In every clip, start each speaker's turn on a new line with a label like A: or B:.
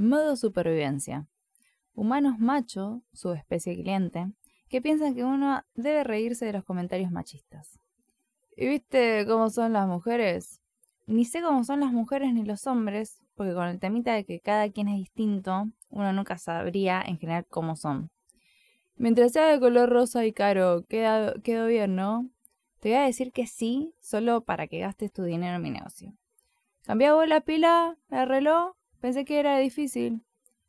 A: Modo supervivencia. Humanos macho, su especie cliente, que piensan que uno debe reírse de los comentarios machistas. ¿Y viste cómo son las mujeres? Ni sé cómo son las mujeres ni los hombres, porque con el temita de que cada quien es distinto, uno nunca sabría en general cómo son. Mientras sea de color rosa y caro, quedó bien, ¿no? Te voy a decir que sí, solo para que gastes tu dinero en mi negocio. ¿Cambiaba la pila, el reloj? Pensé que era difícil.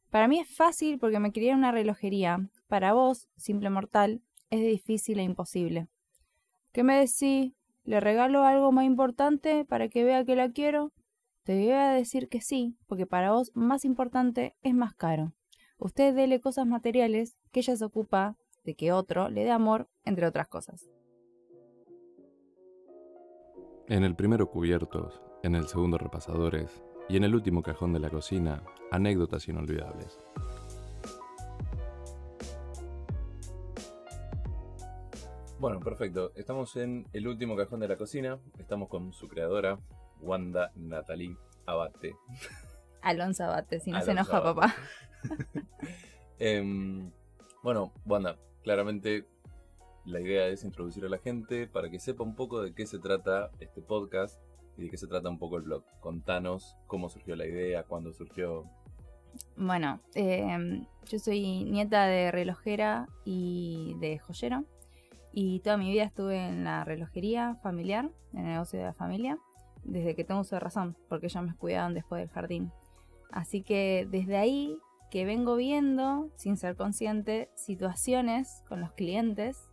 A: Para mí es fácil porque me quería una relojería. Para vos, simple mortal, es difícil e imposible. ¿Qué me decís? ¿Le regalo algo más importante para que vea que la quiero? Te voy a decir que sí, porque para vos más importante es más caro. Usted dele cosas materiales que ella se ocupa de que otro le dé amor, entre otras cosas.
B: En el primero cubiertos, en el segundo repasadores y en el último cajón de la cocina, anécdotas inolvidables. Bueno, perfecto. Estamos en el último cajón de la cocina. Estamos con su creadora, Wanda Natalie Abate.
A: Alonso Abate, si no se enoja papá.
B: Em, bueno, Wanda, claramente la idea es introducir a la gente para que sepa un poco de qué se trata este podcast y de qué se trata un poco el blog. Contanos cómo surgió la idea, cuándo surgió.
A: Bueno, em, yo soy nieta de relojera y de joyero. Y toda mi vida estuve en la relojería familiar, en el negocio de la familia, desde que tengo uso razón, porque ellos me cuidaban después del jardín. Así que desde ahí que vengo viendo, sin ser consciente, situaciones con los clientes,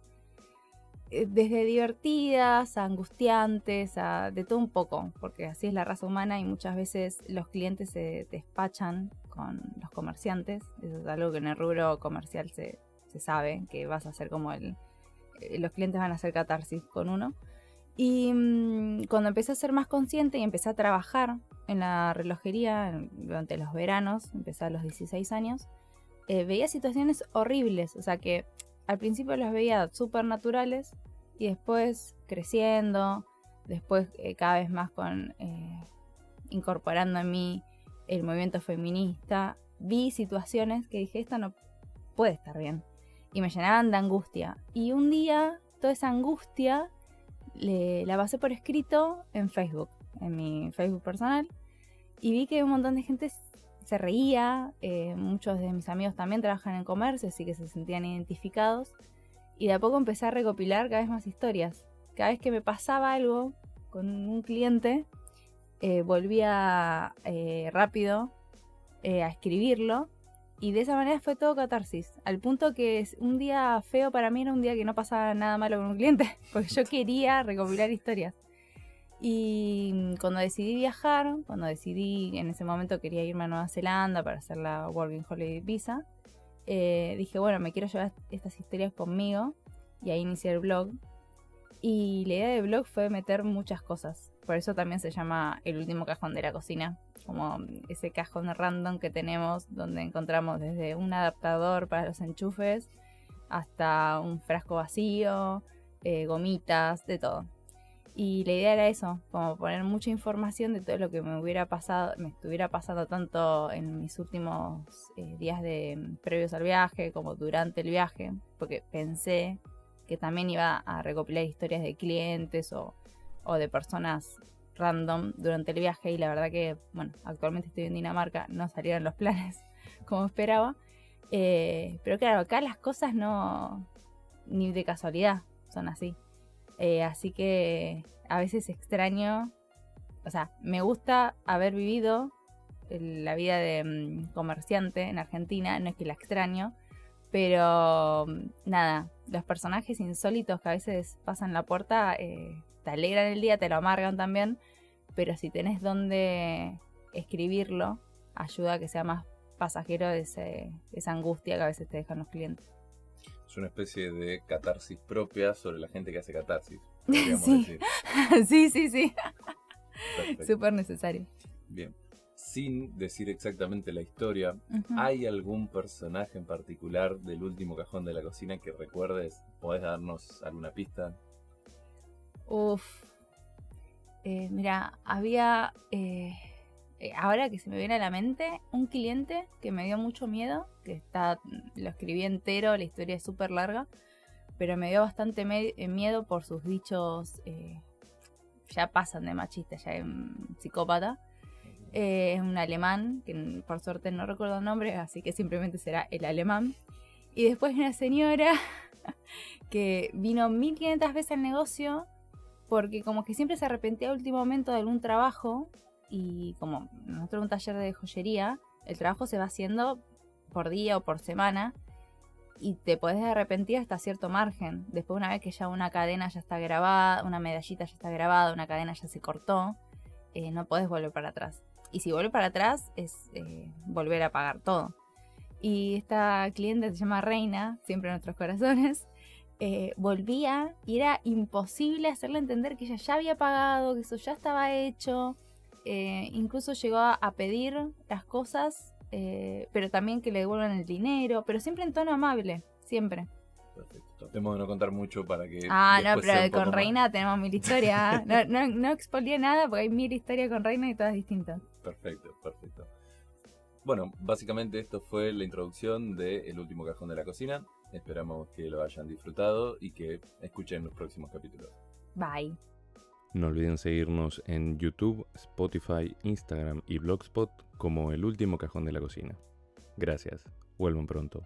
A: desde divertidas a angustiantes, a de todo un poco, porque así es la raza humana y muchas veces los clientes se despachan con los comerciantes. Eso es algo que en el rubro comercial se, se sabe, que vas a ser como el, eh, los clientes van a hacer catarsis con uno. Y mm, cuando empecé a ser más consciente y empecé a trabajar en la relojería durante los veranos, empecé a los 16 años, eh, veía situaciones horribles, o sea que al principio las veía súper naturales y después creciendo, después eh, cada vez más con incorporando en mí el movimiento feminista, vi situaciones que dije, esto no puede estar bien y me llenaban de angustia. Y un día toda esa angustia le, la pasé por escrito en Facebook, en mi Facebook personal, y vi que un montón de gente se reía, eh, muchos de mis amigos también trabajan en comercio, así que se sentían identificados, y de a poco empecé a recopilar cada vez más historias. Cada vez que me pasaba algo con un cliente, eh, volvía eh, rápido a escribirlo y de esa manera fue todo catarsis. Al punto que un día feo para mí era un día que no pasaba nada malo con un cliente. Porque yo quería recopilar historias. Y cuando decidí viajar, cuando decidí, en ese momento quería irme a Nueva Zelanda para hacer la Working Holiday Visa, eh, dije, bueno, me quiero llevar estas historias conmigo. Y ahí inicié el blog. Y la idea del blog fue meter muchas cosas. Por eso también se llama El último cajón de la cocina como ese cajón random que tenemos donde encontramos desde un adaptador para los enchufes hasta un frasco vacío, eh, gomitas, de todo. Y la idea era eso, como poner mucha información de todo lo que me hubiera pasado, me estuviera pasando tanto en mis últimos eh, días de previos al viaje como durante el viaje, porque pensé que también iba a recopilar historias de clientes o, o de personas random durante el viaje y la verdad que, bueno, actualmente estoy en Dinamarca, no salieron los planes como esperaba. Eh, pero claro, acá las cosas no, ni de casualidad son así. Eh, así que a veces extraño, o sea, me gusta haber vivido la vida de mm, comerciante en Argentina, no es que la extraño, pero mm, nada, los personajes insólitos que a veces pasan la puerta eh, te alegran el día, te lo amargan también, pero si tenés donde escribirlo, ayuda a que sea más pasajero de, esa angustia que a veces te dejan los clientes.
B: Es una especie de catarsis propia sobre la gente que hace catarsis.
A: Sí. sí, sí, sí, Súper necesario.
B: Bien. Sin decir exactamente la historia, ¿hay algún personaje en particular del último cajón de la cocina que recuerdes? ¿Podés darnos alguna pista?
A: Uf, eh, mira, había eh, eh, ahora que se me viene a la mente, un cliente que me dio mucho miedo, que está, lo escribí entero, la historia es súper larga, pero me dio bastante eh, miedo por sus dichos, eh, ya pasan de machista, ya es psicópata. es un alemán, que por suerte no recuerdo el nombre, así que simplemente será el alemán. Y después una señora que vino 1500 veces al negocio porque como que siempre se arrepentía a último momento de algún trabajo y como nosotros un taller de joyería, el trabajo se va haciendo por día o por semana y te puedes arrepentir hasta cierto margen. Después una vez que ya una cadena ya está grabada, una medallita ya está grabada, una cadena ya se cortó, eh, no puedes volver para atrás. Y si vuelve para atrás es eh, volver a pagar todo. Y esta cliente se llama Reina, siempre en nuestros corazones, eh, volvía y era imposible hacerle entender que ella ya había pagado, que eso ya estaba hecho. Eh, incluso llegó a, pedir las cosas, eh, pero también que le devuelvan el dinero, pero siempre en tono amable, siempre.
B: Perfecto. Tratemos de no contar mucho para que.
A: Ah, no, pero con Reina tenemos mil historias. no, no, no expolié nada porque hay mil historias con Reina y todas distintas.
B: Perfecto, perfecto. Bueno, básicamente esto fue la introducción de El último cajón de la cocina. Esperamos que lo hayan disfrutado y que escuchen los próximos capítulos.
A: Bye.
C: No olviden seguirnos en YouTube, Spotify, Instagram y Blogspot como El último cajón de la cocina. Gracias. Vuelvan pronto.